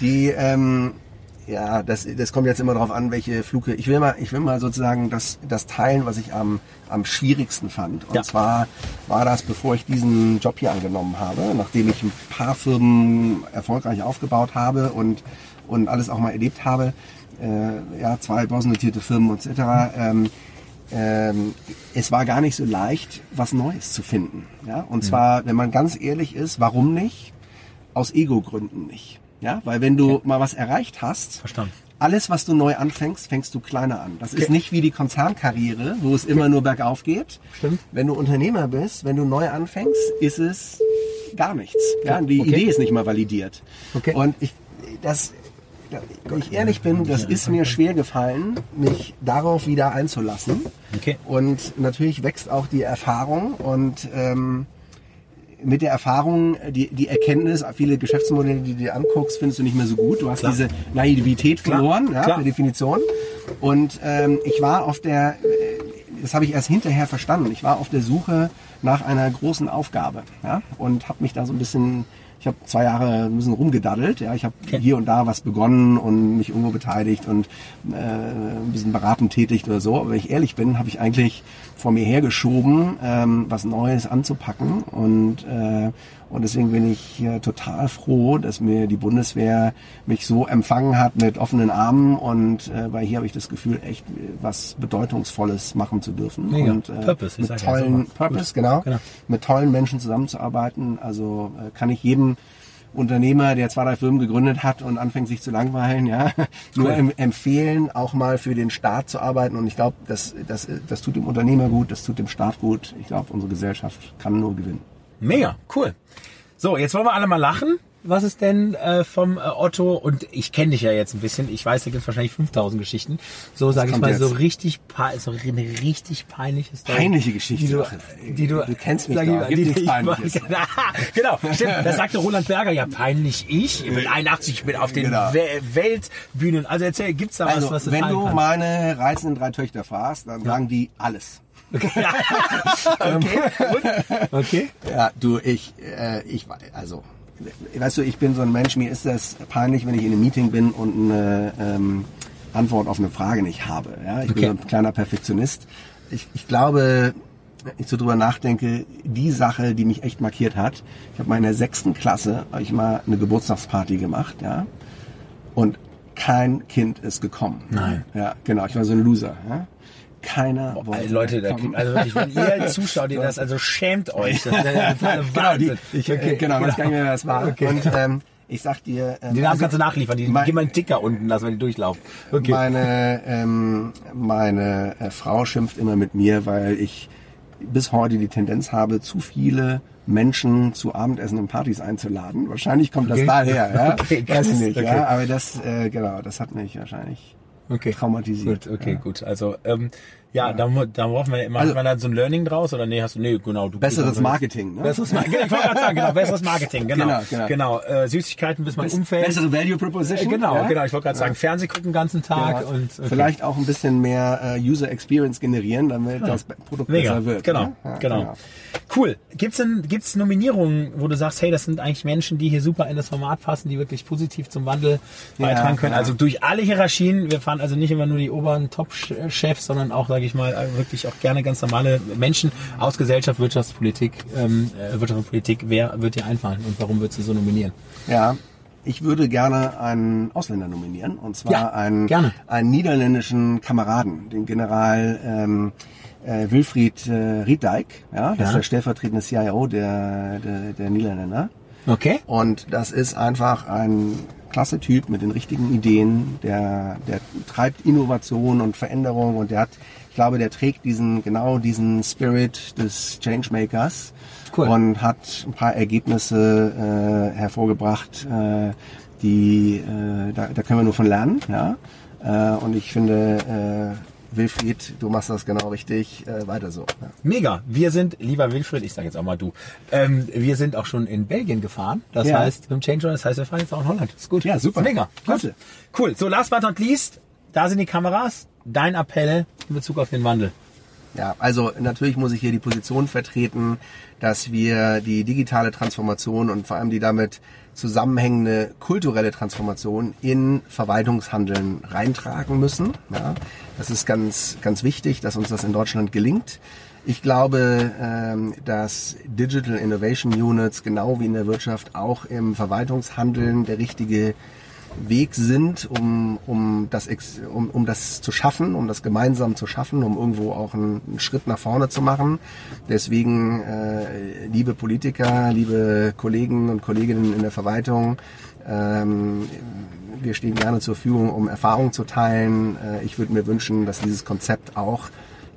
Die, ähm, ja, das, das kommt jetzt immer darauf an, welche Fluke. Ich will mal, ich will mal sozusagen das, das teilen, was ich am, am schwierigsten fand. Und Ja. zwar war das, bevor ich diesen Job hier angenommen habe, nachdem ich ein paar Firmen erfolgreich aufgebaut habe und, und alles auch mal erlebt habe, äh, ja, zwei börsennotierte Firmen etc. Ähm, ähm, es war gar nicht so leicht, was Neues zu finden. Ja? Und zwar, wenn man ganz ehrlich ist, warum nicht? Aus Ego-Gründen nicht. Ja, weil wenn du mal was erreicht hast, Verstanden. alles, was du neu anfängst, fängst du kleiner an. Das ist nicht wie die Konzernkarriere, wo es immer nur bergauf geht. Stimmt. Wenn du Unternehmer bist, wenn du neu anfängst, ist es gar nichts. Ja, die Okay. Idee ist nicht mal validiert. Okay. Und ich, das, wenn ich ehrlich bin, das ist mir schwer gefallen, mich darauf wieder einzulassen. Okay. Und natürlich wächst auch die Erfahrung und ähm, mit der Erfahrung, die, die Erkenntnis, viele Geschäftsmodelle, die du dir anguckst, findest du nicht mehr so gut. Du hast Klar. diese Naivität Klar. verloren, ja, Klar. per Definition. Und ähm, ich war auf der, äh, das habe ich erst hinterher verstanden, ich war auf der Suche nach einer großen Aufgabe ja, und habe mich da so ein bisschen, ich habe zwei Jahre ein bisschen rumgedaddelt. Ja, ich habe hier und da was begonnen und mich irgendwo beteiligt und äh, ein bisschen beratend tätigt oder so. Aber wenn ich ehrlich bin, habe ich eigentlich vor mir hergeschoben, ähm, was Neues anzupacken und äh, und deswegen bin ich äh, total froh, dass mir die Bundeswehr mich so empfangen hat mit offenen Armen und äh, weil hier habe ich das Gefühl, echt was Bedeutungsvolles machen zu dürfen. Mega. Und äh, Purpose, mit tollen super. Purpose, genau, Genau. mit tollen Menschen zusammenzuarbeiten. Also äh, kann ich jedem Unternehmer, der zwei, drei Firmen gegründet hat und anfängt sich zu langweilen, ja, nur em empfehlen, auch mal für den Staat zu arbeiten. Und ich glaube, das, das, das tut dem Unternehmer gut, das tut dem Staat gut. Ich glaube, unsere Gesellschaft kann nur gewinnen. Mega, cool. So, jetzt wollen wir alle mal lachen. Was ist denn äh, vom äh, Otto? Und ich kenne dich ja jetzt ein bisschen. Ich weiß, da gibt es wahrscheinlich 5000 Geschichten. So sage ich mal, so jetzt? richtig, pe- so eine richtig peinliche Story. Peinliche Geschichte. Die du, die du, du kennst mich ich Gibt die, nichts die, Peinliches. genau, stimmt. Das sagte Roland Berger. Ja, peinlich ich. Ich bin 81, ich bin auf den Genau. We Weltbühnen. Also erzähl, gibt's da was, Also, was du wenn du meine reizenden drei Töchter fragst, dann sagen die alles. Okay, gut. Okay. Ja, du, ich, äh, ich, also, weißt du, ich bin so ein Mensch, mir ist das peinlich, wenn ich in einem Meeting bin und eine ähm, Antwort auf eine Frage nicht habe. Ja? Ich Okay. bin so ein kleiner Perfektionist. Ich, ich glaube, wenn ich so drüber nachdenke, die Sache, die mich echt markiert hat, ich habe mal in der sechsten Klasse ich mal eine Geburtstagsparty gemacht, ja, und kein Kind ist gekommen. Nein. Ja, genau, ich war so ein Loser. Ja? Keiner wollte Ey, Leute, da kriegt, also wirklich, wenn ihr zuschaut, ihr das, also schämt euch. Das genau, die, ich, okay, genau, gar nicht mehr, wer das war. Und ähm, ich sag dir, ähm, Die Namen also, kannst du nachliefern, die mein- gib mal einen Ticker unten, lassen wir die durchlaufen. Okay. meine, ähm, meine äh, Frau schimpft immer mit mir, weil ich bis heute die Tendenz habe, zu viele Menschen zu Abendessen und Partys einzuladen. Wahrscheinlich kommt Okay. das daher, ja. Okay, Weiß ich nicht, okay. ja. Aber das, äh, genau, das hat mich wahrscheinlich okay. traumatisiert. Gut, okay, ja. gut. Also, ähm, ja, Da, da brauchen wir immer, Also- hat man da so ein Learning draus oder nee, hast du, nee, genau. Du, Besseres Marketing, ne? Besseres Marketing, ich wollte gerade sagen, genau, besseres Marketing, genau. Genau, genau. Genau, äh, Süßigkeiten bis man umfällt. Bessere Value Äh, Proposition. genau, ja? genau, ich wollte gerade sagen, Fernseh gucken den ganzen Tag Ja. und okay. Vielleicht auch ein bisschen mehr äh, User Experience generieren, damit das Produkt Mega, besser wird. genau, ne? Ja, genau. Cool. Gibt's denn, gibt's Nominierungen, wo du sagst, hey, das sind eigentlich Menschen, die hier super in das Format passen, die wirklich positiv zum Wandel beitragen können? ja. Also durch alle Hierarchien. Wir fahren also nicht immer nur die oberen Top-Chefs, sondern auch, sage ich mal, wirklich auch gerne ganz normale Menschen aus Gesellschaft, Wirtschaftspolitik, ähm, äh, Wirtschaft und Politik. Wer wird dir einfallen und warum würdest du so nominieren? Ja, ich würde gerne einen Ausländer nominieren, und zwar Ja, einen, gerne. einen niederländischen Kameraden, den General ähm, äh, Wilfried äh, Rieddijk. Ja, das Ja. ist der stellvertretende CIO der, der, der Niederländer. Okay. Und das ist einfach ein klasse Typ mit den richtigen Ideen, der, der treibt Innovation und Veränderung und der hat, ich glaube, der trägt diesen, genau diesen Spirit des Changemakers Cool. und hat ein paar Ergebnisse äh, hervorgebracht, äh, die, äh, da, da können wir nur von lernen, ja. Äh, und ich finde, äh, Wilfried, du machst das genau richtig, äh, weiter so. Ja. Mega. Wir sind, lieber Wilfried, ich sage jetzt auch mal du, ähm, wir sind auch schon in Belgien gefahren. Das Ja. heißt, mit dem Change das heißt, wir fahren jetzt auch in Holland. ist gut. Ja, super. Ist mega. Klasse. Cool. So, last but not least, da sind die Kameras. Dein Appell in Bezug auf den Wandel. Ja, also natürlich muss ich hier die Position vertreten, dass wir die digitale Transformation und vor allem die damit zusammenhängende kulturelle Transformation in Verwaltungshandeln reintragen müssen. Ja, das ist ganz, ganz wichtig, dass uns das in Deutschland gelingt. Ich glaube, ähm, dass Digital Innovation Units genau wie in der Wirtschaft auch im Verwaltungshandeln der richtige Weg sind, um, um, das, um, um das zu schaffen, um das gemeinsam zu schaffen, um irgendwo auch einen, einen Schritt nach vorne zu machen. Deswegen, äh, liebe Politiker, liebe Kollegen und Kolleginnen in der Verwaltung, ähm, wir stehen gerne zur Verfügung, um Erfahrungen zu teilen. Äh, ich würde mir wünschen, dass dieses Konzept auch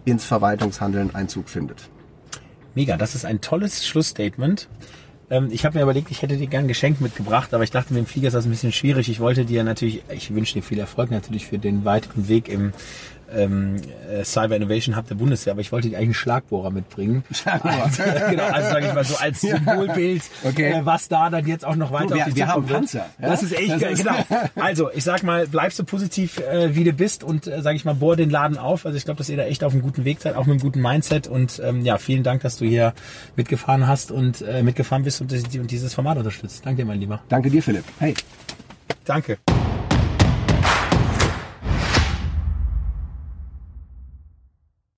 ins Verwaltungshandeln Einzug findet. Mega, das ist ein tolles Schlussstatement. Ähm, ich habe mir überlegt, ich hätte dir gern ein Geschenk mitgebracht, aber ich dachte, mit dem Flieger ist das ein bisschen schwierig. Ich wollte dir natürlich, ich wünsche dir viel Erfolg natürlich für den weiteren Weg im ähm, äh, Cyber Innovation Hub der Bundeswehr, aber ich wollte eigentlich einen Schlagbohrer mitbringen. Schlagbohrer. Also, genau, also sage ich mal so als Symbolbild, Okay. äh, was da dann jetzt auch noch weiter wir- auf dich wir haben wird. Panzer, ja? Das ist echt Das geil, ist- genau. Also, ich sag mal, bleibst du positiv, äh, wie du bist und, äh, sage ich mal, bohr den Laden auf. Also ich glaube, dass ihr da echt auf einem guten Weg seid, auch mit einem guten Mindset. Und ähm, ja, vielen Dank, dass du hier mitgefahren hast und äh, mitgefahren bist und, und dieses Format unterstützt. Danke dir, mein Lieber. Danke dir, Philipp. Hey. Danke.